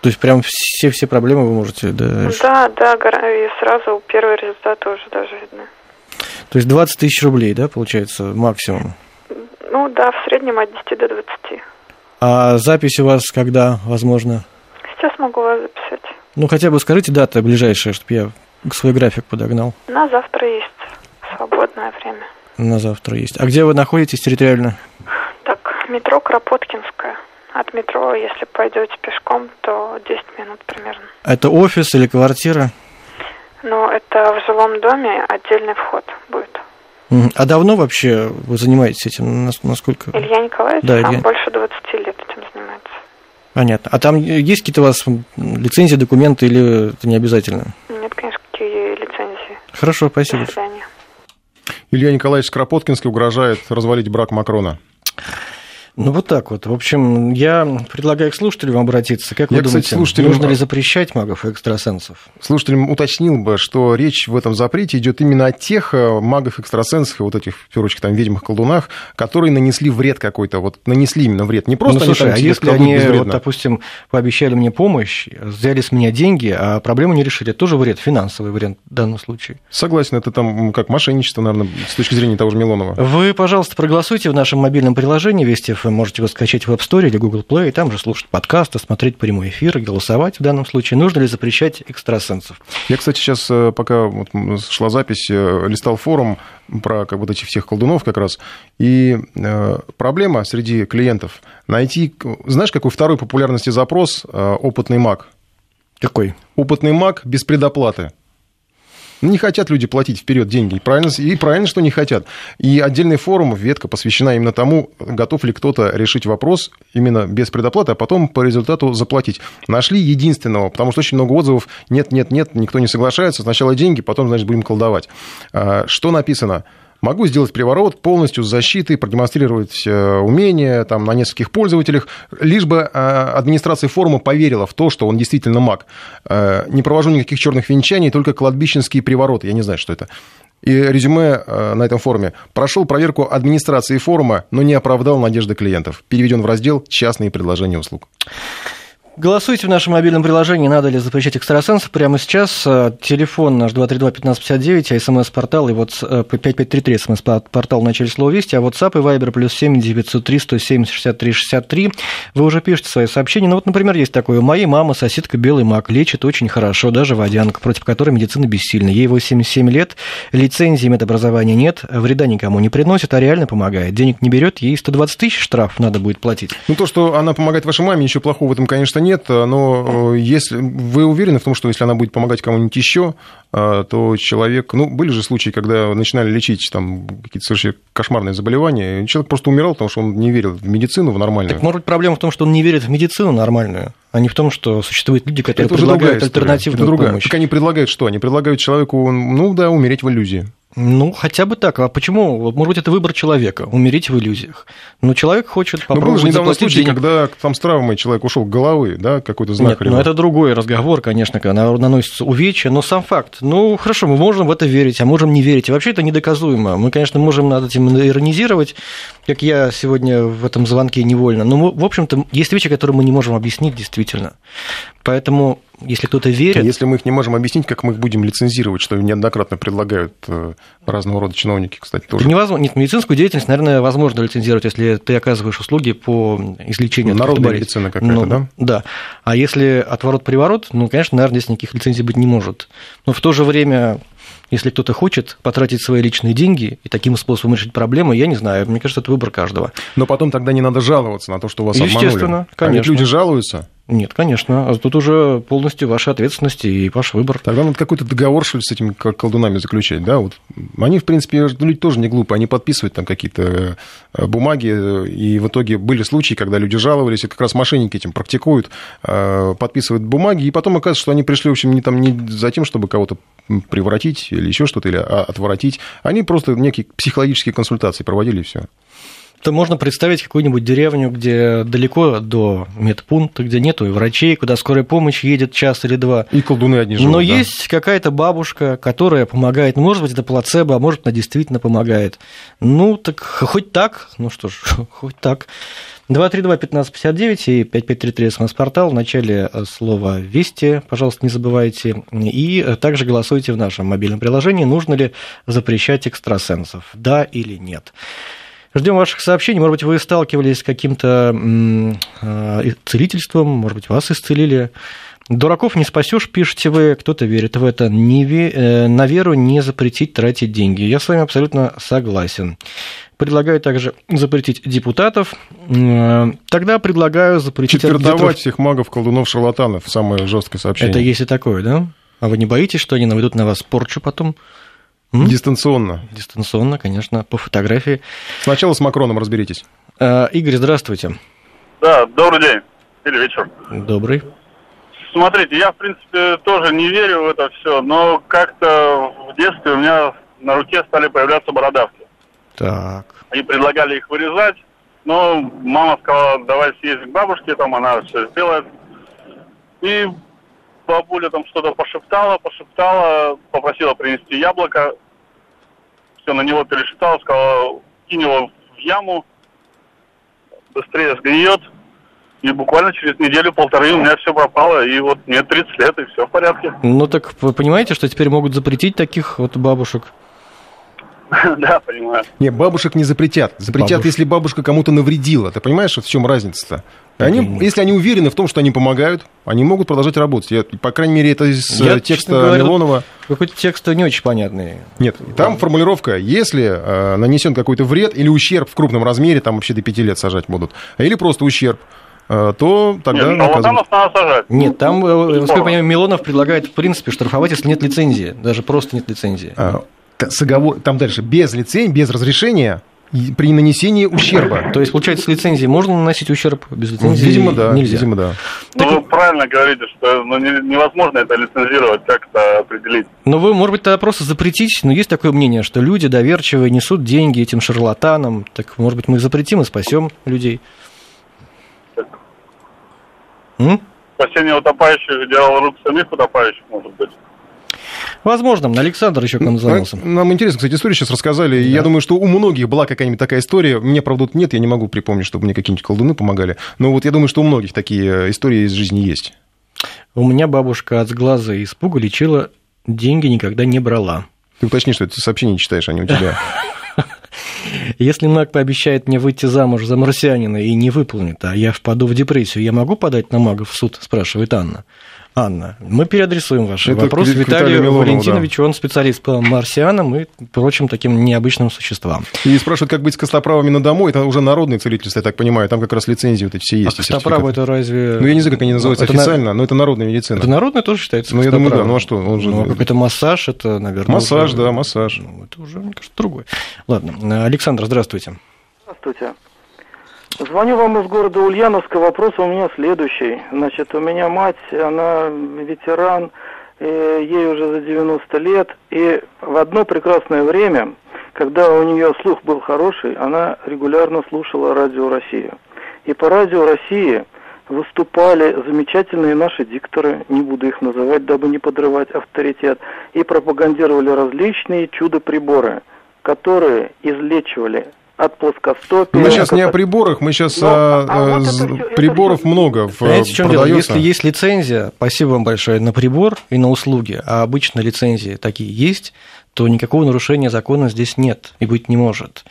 То есть прям все-все проблемы вы можете да, решить? Да, да, и сразу первые результаты уже даже видны. То есть 20 тысяч рублей, да, получается, максимум? Ну да, в среднем от 10 до 20. А запись у вас когда, возможно? Сейчас могу вас записать. Ну, хотя бы скажите дата ближайшая, чтобы я свой график подогнал. На завтра есть свободное время. На завтра есть. А где вы находитесь территориально? Так, метро Кропоткинская. От метро, если пойдете пешком, то 10 минут примерно. Это офис или квартира? Но это в жилом доме отдельный вход будет. А давно вообще вы занимаетесь этим? Нас- Насколько? Илья Николаевич Да, сам Илья. больше 20 лет этим занимается. Понятно. А там есть какие-то у вас лицензии, документы или это не обязательно? Нет, конечно, какие лицензии. Хорошо, спасибо. До свидания. Илья Николаевич Скоропоткинский угрожает развалить брак Макрона. Ну, вот так вот. В общем, я предлагаю к слушателям обратиться. Как вы Я, кстати, думаете, слушателям- нужно ли запрещать магов и экстрасенсов? Слушателям уточнил бы, что речь в этом запрете идет именно о тех э, экстрасенсах и вот этих, в первую очередь, там, ведьмах, колдунах, которые нанесли вред какой-то, вот нанесли именно вред. Не просто ну, они слушай, там а если они, вот, допустим, пообещали мне помощь, взяли с меня деньги, а проблему не решили, это тоже вред, финансовый вред в данном случае. Согласен, это там как мошенничество, наверное, с точки зрения того же Милонова. Вы, пожалуйста, проголосуйте в нашем мобильном приложении Вести ФМ. Можете его скачать в App Store или Google Play, и там же слушать подкасты, смотреть прямой эфир, голосовать в данном случае. Нужно ли запрещать экстрасенсов? Я, кстати, сейчас, э, пока вот шла запись, э, листал форум про как вот этих всех колдунов как раз, и э, проблема среди клиентов найти, знаешь, какой второй популярности запрос опытный маг? Какой? Опытный маг без предоплаты. Ну, Не хотят люди платить вперед деньги. И правильно, и правильно, что не хотят. И отдельный форум, ветка посвящена именно тому, готов ли кто-то решить вопрос именно без предоплаты, а потом по результату заплатить. Нашли единственного, потому что очень много отзывов. Нет, нет, нет, никто не соглашается. Сначала деньги, потом, значит, будем колдовать. А, Что написано? Могу сделать приворот полностью с защитой, продемонстрировать э, умения там, на нескольких пользователях, лишь бы э, администрация форума поверила в то, что он действительно маг. Э, Не провожу никаких черных венчаний, только кладбищенские привороты. Я не знаю, что это. И резюме на этом форуме. Прошел проверку администрации форума, но не оправдал надежды клиентов. Переведен в раздел «Частные предложения услуг». Голосуйте в нашем мобильном приложении, надо ли запрещать экстрасенсов прямо сейчас. Э, Телефон наш 232-1559, а смс-портал и вот 5533 смс-портал в начале слова «Вести», а WhatsApp и Viber плюс 7 903 170 63 63. Вы уже пишете свои сообщения. Ну вот, например, есть такое. Моей мамы соседка белый маг, лечит очень хорошо, даже водянка, против которой медицина бессильна. Ей 87 лет, лицензии медобразования нет, вреда никому не приносит, а реально помогает. Денег не берет, ей 120 тысяч штраф надо будет платить. Ну, то, что она помогает вашей маме, ничего плохого в этом, конечно. Но э, если вы уверены в том, что если она будет помогать кому-нибудь еще, э, то человек... Ну, были же случаи, когда начинали лечить там какие-то совершенно кошмарные заболевания, и человек просто умирал, потому что он не верил в медицину, в нормальную. Так, может быть, проблема в том, что он не верит в медицину нормальную, а не в том, что существуют люди, которые это предлагают альтернативную это другая. помощь. Так они предлагают что? Они предлагают человеку, ну да, умереть в иллюзии. Ну, хотя бы так. А почему? Может быть, это выбор человека, умереть в иллюзиях. Но человек хочет Но был попробовать же недавно случай, денег. когда там с травмой человек ушел головы, да, какой-то знак. Нет, ну это другой разговор, конечно, когда на- наносится увечья, но сам факт. Ну, хорошо, мы можем в это верить, а можем не верить. И вообще это недоказуемо. Мы, конечно, можем над этим иронизировать, как я сегодня в этом звонке невольно. Но, в общем-то, есть вещи, которые мы не можем объяснить действительно. Поэтому, если кто-то верит... Если мы их не можем объяснить, как мы их будем лицензировать, что неоднократно предлагают э, разного рода чиновники, кстати, тоже. Это невозможно. Нет, медицинскую деятельность, наверное, возможно лицензировать, если ты оказываешь услуги по излечению от Народная каких-то медицина какая-то, Ну, Да. А если отворот-приворот, ну, конечно, наверное, здесь никаких лицензий быть не может. Но в то же время, если кто-то хочет потратить свои личные деньги и таким способом решить проблему, я не знаю. Мне кажется, это выбор каждого. Но потом тогда не надо жаловаться на то, что вас Естественно, обманули. А ведь конечно. люди жалуются. Нет, конечно. А тут уже полностью ваша ответственность и ваш выбор. Тогда надо какой-то договор, что ли, с этими колдунами заключать, да? Вот. Они, в принципе, люди тоже не глупые, они подписывают там какие-то э, бумаги, и в итоге были случаи, когда люди жаловались, и как раз мошенники этим практикуют, э, подписывают бумаги, и потом оказывается, что они пришли, в общем, не, там, не за тем, чтобы кого-то превратить или еще что-то, или а, отворотить. Они просто некие психологические консультации проводили, и все то можно представить какую-нибудь деревню, где далеко до медпункта, где нету и врачей, куда скорая помощь едет час или два. И колдуны одни живут, Но да. есть какая-то бабушка, которая помогает. Может быть, это плацебо, а может, она действительно помогает. Ну, так хоть так. Ну что ж, хоть так. 232-1559 и 5533 смс-портал. В начале э, слова «Вести», пожалуйста, не забывайте. И также голосуйте в нашем мобильном приложении, нужно ли запрещать экстрасенсов, да или нет. Ждем ваших сообщений. Может быть, вы сталкивались с каким-то э, целительством, может быть, вас исцелили. Дураков не спасешь, пишете вы, кто-то верит в это. Не ве... Э, на веру не запретить тратить деньги. Я с вами абсолютно согласен. Предлагаю также запретить депутатов. Э, тогда предлагаю запретить... Четвертовать всех магов, колдунов, шарлатанов. Самое жесткое сообщение. Это есть и такое, да? А вы не боитесь, что они наведут на вас порчу потом? М? Дистанционно. Дистанционно, конечно, по фотографии. Сначала с Макроном разберитесь. А, Игорь, здравствуйте. Да, добрый день. Или вечер. Добрый. Смотрите, я, в принципе, тоже не верю в это все, но как-то в детстве у меня на руке стали появляться бородавки. Так. Они предлагали их вырезать, но мама сказала, давай съездим к бабушке, там она все сделает. И бабуля там что-то пошептала, пошептала, попросила принести яблоко. Все на него пересчитала, сказала, кинь его в яму, быстрее сгниет. И буквально через неделю-полторы у меня все пропало, и вот мне 30 лет, и все в порядке. Ну так вы понимаете, что теперь могут запретить таких вот бабушек? Да, понимаю. Не, бабушек не запретят. Запретят, Бабушек. если бабушка кому-то навредила. Ты понимаешь, в чем разница-то? Они, если они уверены в том, что они помогают, они могут продолжать работать. Я, по крайней мере, это из Я, э, текста говоря, Милонова. Какой-то текст не очень понятный. Нет, там формулировка, если э, нанесен какой-то вред или ущерб в крупном размере, там вообще до пяти лет сажать будут, а или просто ущерб, э, то тогда Нет, наказывают. шарлатанов надо сажать. Нет, там, э, Здорово. насколько я понимаю, Милонов предлагает, в принципе, штрафовать, если нет лицензии. Даже просто нет лицензии. А, Там дальше, без лицензии, без разрешения, при нанесении ущерба. То есть, получается, с лицензией можно наносить ущерб, без лицензии Видимо, да. нельзя. Видимо, да. Ну, вы правильно говорите, что ну, не- невозможно это лицензировать, как это определить. Но вы, может быть, тогда просто запретить, но есть такое мнение, что люди доверчивые несут деньги этим шарлатанам, так, может быть, мы их запретим и спасем людей. М? Спасение утопающих делал рук самих утопающих, может быть. Возможно, Александр еще к нам звонился. А, Нам интересно, кстати, историю сейчас рассказали. и Я думаю, что у многих была какая-нибудь такая история. Меня, правда, тут нет, я не могу припомнить, чтобы мне какие-нибудь колдуны помогали. Но вот я думаю, что у многих такие э, истории из жизни есть. У меня бабушка от сглаза и испуга лечила, деньги никогда не брала. Ты уточни, что ты сообщение не читаешь, а не у тебя. Если маг пообещает мне выйти замуж за марсианина и не выполнит, а я впаду в депрессию, я могу подать на мага в суд, спрашивает Анна. Анна, мы переадресуем ваш Это вопрос Виталию Виталию Милонову, Валентиновичу, он специалист по марсианам и прочим таким необычным существам. И спрашивают, как быть с костоправами на дому. Это уже народное целительство, я так понимаю. Там как раз лицензии вот эти все есть. а костоправы это разве... Ну, я не знаю, как они называются Это на- официально, но это народная медицина. Это народное тоже считается Ну, я думаю, да. Ну, а что? Он же... Ну, а это массаж, это, наверное... Массаж, уже- да, массаж. Ну, это уже, мне кажется, другое. Ладно, Александр, здравствуйте. Здравствуйте. Звоню вам из города Ульяновска. Вопрос у меня следующий. Значит, у меня мать, она ветеран, э, ей уже за 90 лет. И в одно прекрасное время, когда у нее слух был хороший, она регулярно слушала радио Россию. И по радио России выступали замечательные наши дикторы, не буду их называть, дабы не подрывать авторитет, и пропагандировали различные чудо-приборы, которые излечивали от плоскостопия. Мы сейчас не о приборах, мы сейчас Ну, о, а вот э, это приборов всё- много в, Понимаете, в чем дело? Если есть лицензия, спасибо вам большое, на прибор и на услуги, а обычно лицензии такие есть, то никакого нарушения закона здесь нет и быть не может.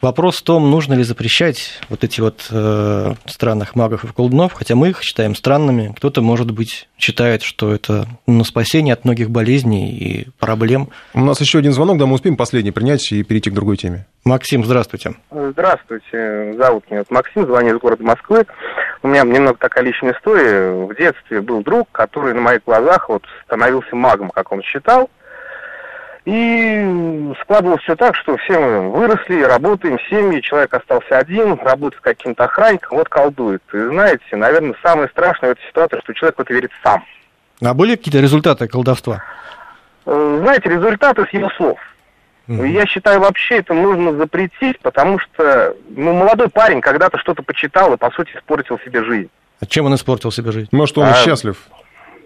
Вопрос в том, нужно ли запрещать вот эти вот э, странных магов и колдунов, хотя мы их считаем странными. Кто-то, может быть, считает, что это ну, спасение от многих болезней и проблем. У нас еще один звонок, да, мы успеем последний принять и перейти к другой теме. Максим, здравствуйте. Здравствуйте, зовут меня Максим, звоню из города Москвы. У меня немного такая личная история. В детстве был друг, который на моих глазах вот становился магом, как он считал. И складывалось все так, что все мы выросли, работаем, семьи, человек остался один, работает с каким-то охранником, вот колдует. И знаете, наверное, самое страшное в этой ситуации, что человек в это верит сам. А были какие-то результаты колдовства? Э, знаете, результаты с его слов. Mm-hmm. Я считаю, вообще это нужно запретить, потому что ну, молодой парень когда-то что-то почитал и, по сути, испортил себе жизнь. А чем он испортил себе жизнь? Может, он а, счастлив?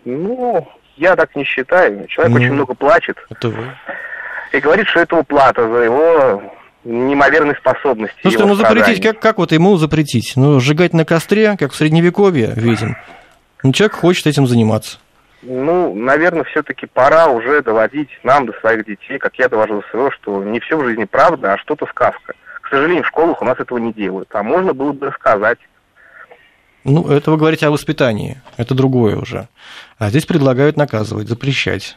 Ну, я так не считаю. Человек ну, очень много плачет. Это вы. И говорит, что это уплата за его неимоверные способности. Ну что, ну запретить, как, как вот ему запретить? Ну, сжигать на костре, как в Средневековье видим. Ну, человек хочет этим заниматься. Ну, наверное, все-таки пора уже доводить нам до своих детей, как я довожу до своего, что не все в жизни правда, а что-то сказка. К сожалению, в школах у нас этого не делают. А можно было бы рассказать. Ну, это вы говорите о воспитании. Это другое уже. А здесь предлагают наказывать, запрещать.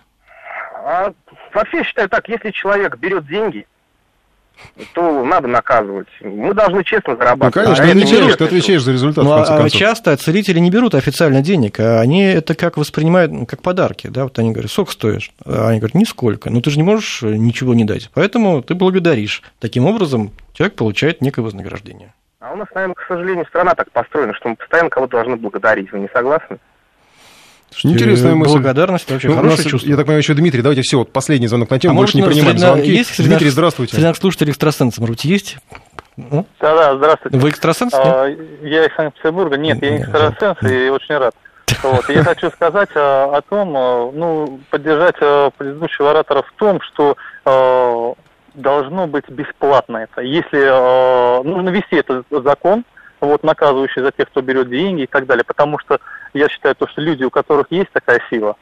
А, вообще, я считаю так, если человек берет деньги, то надо наказывать. Мы должны честно зарабатывать. Ну, конечно, а ты, отвечаешь, ты отвечаешь за результат, ну, в конце а концов. часто целители не берут официально денег, а они это как воспринимают, ну, как подарки. Да? Вот они говорят, сколько стоишь? А они говорят, нисколько. Но ну, ты же не можешь ничего не дать. Поэтому ты благодаришь. Таким образом, человек получает некое вознаграждение. А у нас, наверное, к сожалению, страна так построена, что мы постоянно кого-то должны благодарить. Вы не согласны? Интересная мысль. Благодарность вообще ну, хорошее нас, чувство. Я так понимаю, еще Дмитрий, давайте все, вот последний звонок на тему, а больше не принимаем среди, звонки. Есть среди Дмитрий, здравствуйте. Среди слушателей экстрасенсы, может быть, есть? Ну? Да-да, здравствуйте. Вы экстрасенс? А, я из Санкт-Петербурга. Нет, я не экстрасенс и очень рад. Вот. Я хочу сказать о, о том, ну, поддержать предыдущего оратора в том, что должно быть бесплатно это. Если э, нужно вести этот закон, вот, наказывающий за тех, кто берет деньги и так далее, потому что я считаю, то, что люди, у которых есть такая сила,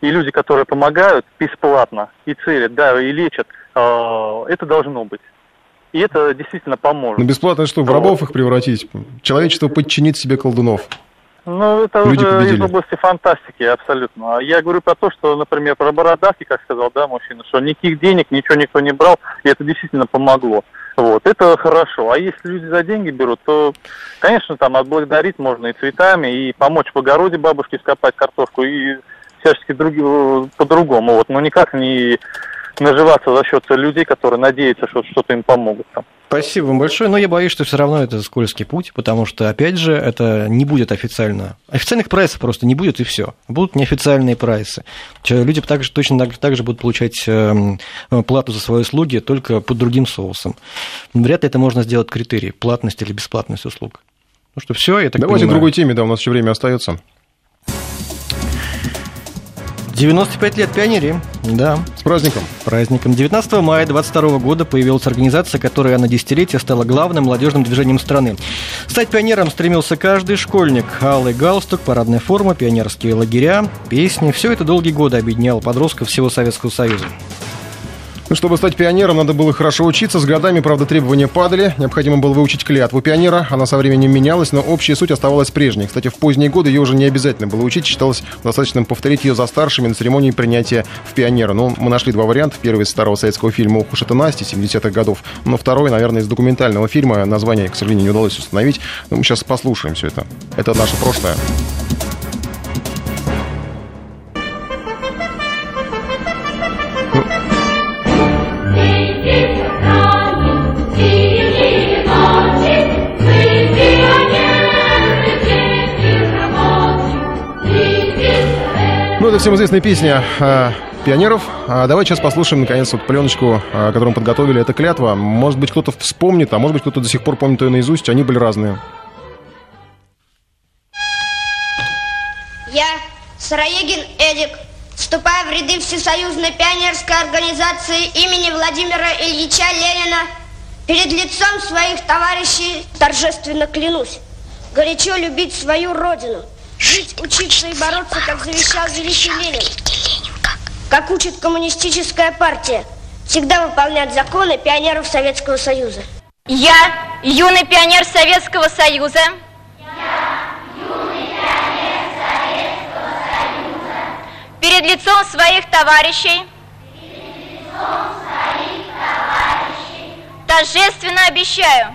и люди, которые помогают бесплатно и целят, да, и лечат, э, это должно быть. И это действительно поможет. Но бесплатно что, в рабов их превратить? Человечество подчинит себе колдунов. Ну, это Люди уже победили. из области фантастики, абсолютно. А я говорю про то, что, например, про бородавки, как сказал, да, мужчина, что никаких денег, ничего никто не брал, и это действительно помогло. Вот, это хорошо. А если люди за деньги берут, то, конечно, там отблагодарить можно и цветами, и помочь в огороде бабушке скопать картошку, и всячески други, по-другому. Вот, но никак не наживаться за счет людей, которые надеются, что что-то им помогут там. Спасибо вам большое, но я боюсь, что все равно это скользкий путь, потому что, опять же, это не будет официально. Официальных прайсов просто не будет, и все. Будут неофициальные прайсы. Люди также, точно так же будут получать эм, плату за свои услуги, только под другим соусом. Вряд ли это можно сделать критерий, платность или бесплатность услуг. Ну что, все, я так Давайте понимаю. к другой теме, да, у нас еще время остается. 95 лет пионерии, да. С праздником. Праздником. 19 мая 22 года появилась организация, которая на десятилетие стала главным молодежным движением страны. Стать пионером стремился каждый школьник. Алый галстук, парадная форма, пионерские лагеря, песни. Все это долгие годы объединяло подростков всего Советского Союза. Ну, чтобы стать пионером, надо было хорошо учиться. С годами, правда, требования падали. Необходимо было выучить клятву пионера. Она со временем менялась, но общая суть оставалась прежней. Кстати, в поздние годы ее уже не обязательно было учить. Считалось достаточным повторить ее за старшими на церемонии принятия в пионера. Но мы нашли два варианта. Первый из старого советского фильма «Ох уж это Настя» 70-х годов. Но второй, наверное, из документального фильма. Название, к сожалению, не удалось установить. Но мы сейчас послушаем все это. Это наше прошлое. Всем известная песня э, пионеров. А давай сейчас послушаем, наконец, вот пленочку, э, которую мы подготовили. Это клятва. Может быть, кто-то вспомнит, а может быть, кто-то до сих пор помнит ее наизусть. Они были разные. Я, Сыроегин Эдик, вступая в ряды Всесоюзной пионерской организации имени Владимира Ильича Ленина, перед лицом своих товарищей торжественно клянусь горячо любить свою родину – Жить, учиться и бороться, как завещал великий Ленин. Как учит коммунистическая партия. всегда выполнять законы пионеров Советского Союза. Я, юный пионер Советского Союза, перед лицом своих товарищей, торжественно обещаю,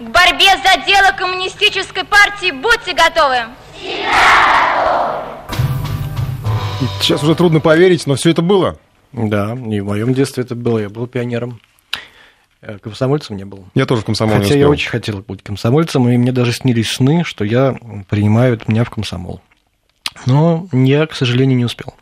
к борьбе за дело коммунистической партии будьте готовы. Сейчас уже трудно поверить, но все это было. Да, и в моем детстве это было. Я был пионером. Э, Комсомольцем не был. Я тоже в комсомол не Хотя я очень хотел быть комсомольцем, и мне даже снились сны, что я принимают меня в комсомол. Но я, к сожалению, не успел.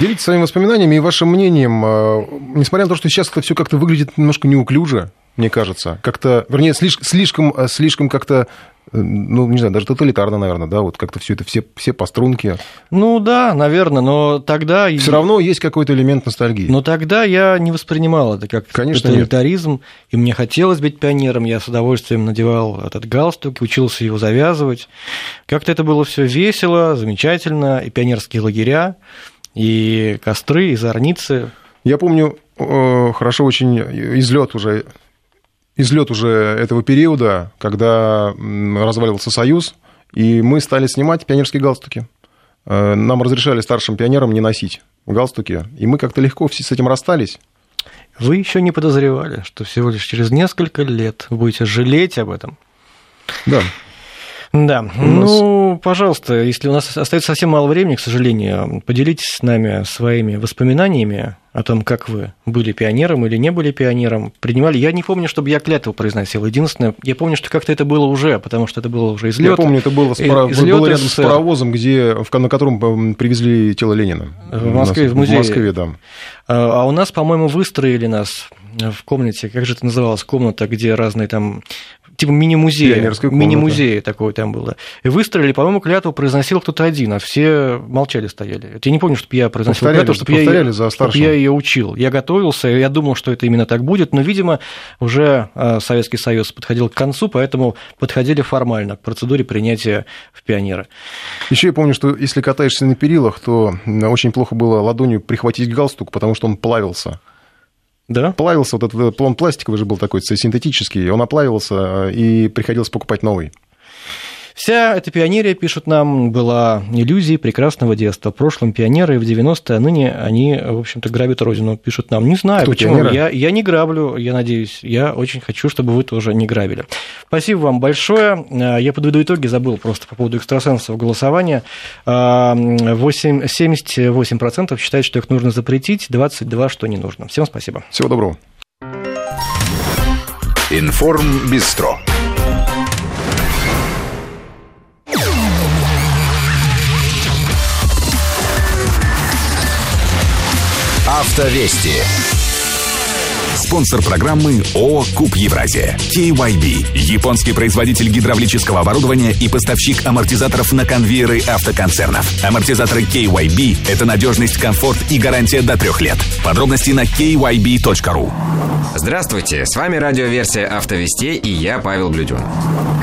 Делитесь своими воспоминаниями и вашим мнением. э, Несмотря на то, что сейчас это все как-то выглядит немножко неуклюже, мне кажется, как-то, вернее, слишком, слишком, э, слишком как-то, э, ну, не знаю, даже тоталитарно, наверное, да, вот как-то все это, все, все по струнке. Ну да, наверное, но тогда... Все равно есть какой-то элемент ностальгии. Но тогда я не воспринимал это как Конечно, нет. тоталитаризм, и мне хотелось быть пионером, я с удовольствием надевал этот галстук, учился его завязывать. Как-то это было все весело, замечательно, и пионерские лагеря, и костры, и зорницы. Я помню э, хорошо очень излет уже, излет уже этого периода, когда разваливался Союз, и мы стали снимать пионерские галстуки. Э, Нам разрешали старшим пионерам не носить галстуки, и мы как-то легко все с этим расстались. Вы еще не подозревали, что всего лишь через несколько лет вы будете жалеть об этом. Да. Да, нас- ну, пожалуйста, если у нас остается совсем мало времени, к сожалению, поделитесь с нами своими воспоминаниями о том, как вы были пионером или не были пионером, принимали. Я не помню, чтобы я клятву произносил. Единственное, я помню, что как-то это было уже, потому что это было уже излет. Я помню, это было, с пара- было рядом с паровозом, где, на котором привезли тело Ленина. В Москве, нас- в музее. В Москве, да. А у нас, по-моему, выстроили нас в комнате, как же это называлось, комната, где разные там типа комната. мини-музей такое там было. И выстроили, по-моему, клятву произносил кто-то один, а все молчали, стояли. Я не помню, чтобы я произносил Повторяли, клятву, чтобы я, за чтоб старшим. я ее учил. Я готовился, я думал, что это именно так будет, но, видимо, уже а, Советский Союз подходил к концу, поэтому подходили формально к процедуре принятия в пионеры. Еще я помню, что если катаешься на перилах, то очень плохо было ладонью прихватить галстук, потому что он плавился. Да? Плавился, вот этот плон пластиковый же был такой, синтетический, он оплавился, э, и приходилось покупать новый. Вся эта пионерия, пишут нам, была иллюзией прекрасного детства. В прошлом пионеры в 90-е, а ныне они, в общем-то, грабят родину, пишут нам. Не знаю, Кто, почему. пионеры? Я, я не граблю, я надеюсь. Я очень хочу, чтобы вы тоже не грабили. Спасибо вам большое. А, Я подведу итоги, забыл просто по поводу экстрасенсов голосования. А, 8, 78% считают, что их нужно запретить, 22% что не нужно. Всем спасибо. Всего доброго. Информ Бистро. Автовести. Спонсор программы ООО «Куб Евразия». KYB. Японский производитель гидравлического оборудования и поставщик амортизаторов на конвейеры автоконцернов. Амортизаторы KYB – это надежность, комфорт и гарантия до трех лет. Подробности на kyb.ru. Здравствуйте, с вами радиоверсия «Автовестей» и я, Павел Блюден.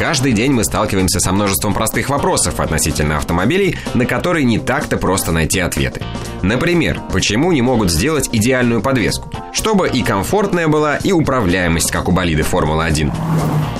Каждый день мы сталкиваемся со множеством простых вопросов относительно автомобилей, на которые не так-то просто найти ответы. Например, почему не могут сделать идеальную подвеску? Чтобы и комфортная была, и управляемость, как у болиды Формулы-1.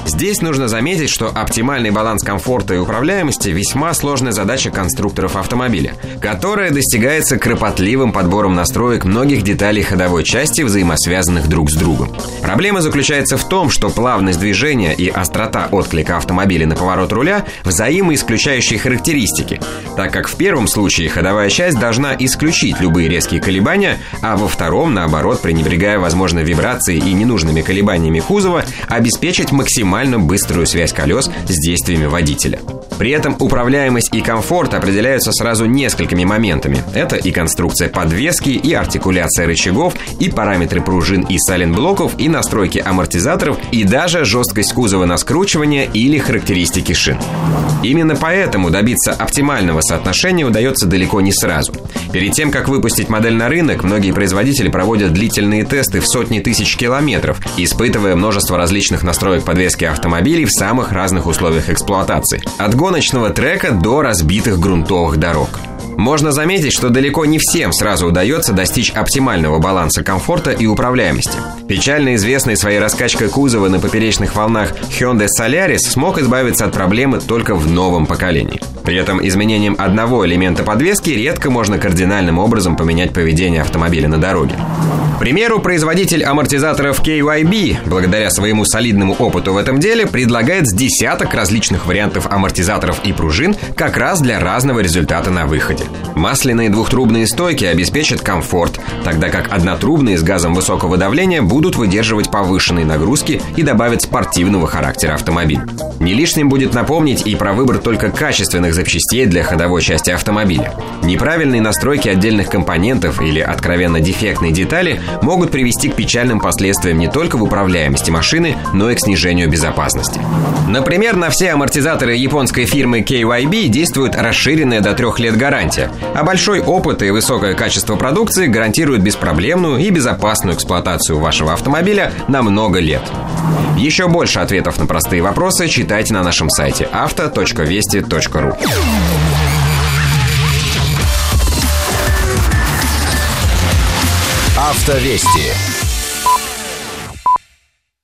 Здесь нужно заметить, что оптимальный баланс комфорта и управляемости весьма сложная задача конструкторов автомобиля, которая достигается кропотливым подбором настроек многих деталей ходовой части, взаимосвязанных друг с другом. Проблема заключается в том, что плавность движения и острота отклика автомобиля на поворот руля – взаимоисключающие характеристики, так как в первом случае ходовая часть должна исключить любые резкие колебания, а во втором, наоборот, пренебрегая возможно вибрацией и ненужными колебаниями кузова, обеспечить максимально быструю связь колес с действиями водителя. При этом управляемость и комфорт определяются сразу несколькими моментами. Это и конструкция подвески, и артикуляция рычагов, и параметры пружин и сайлентблоков, и настройки амортизаторов, и даже жесткость кузова на скручивание или характеристики шин. Именно поэтому добиться оптимального соотношения удается далеко не сразу. Перед тем, как выпустить модель на рынок, многие производители проводят длительные тесты в сотни тысяч километров, испытывая множество различных настроек подвески автомобилей в самых разных условиях эксплуатации. От гоночного трека до разбитых грунтовых дорог. Можно заметить, что далеко не всем сразу удается достичь оптимального баланса комфорта и управляемости. Печально известный своей раскачкой кузова на поперечных волнах Hyundai Solaris смог избавиться от проблемы только в новом поколении. При этом изменением одного элемента подвески редко можно кардинальным образом поменять поведение автомобиля на дороге. К примеру, производитель амортизаторов KYB, благодаря своему солидному опыту в этом деле, предлагает с десяток различных вариантов амортизаторов и пружин как раз для разного результата на выходе. Масляные двухтрубные стойки обеспечат комфорт, тогда как однотрубные с газом высокого давления будут выдерживать повышенные нагрузки и добавят спортивного характера автомобиль. Не лишним будет напомнить и про выбор только качественных запчастей для ходовой части автомобиля. Неправильные настройки отдельных компонентов или откровенно дефектные детали могут привести к печальным последствиям не только в управляемости машины, но и к снижению безопасности. Например, на все амортизаторы японской фирмы KYB действует расширенная до трех лет гарантия, а большой опыт и высокое качество продукции гарантируют беспроблемную и безопасную эксплуатацию вашего автомобиля на много лет. Еще больше ответов на простые вопросы читайте на нашем сайте авто.вести.ру. Автовести.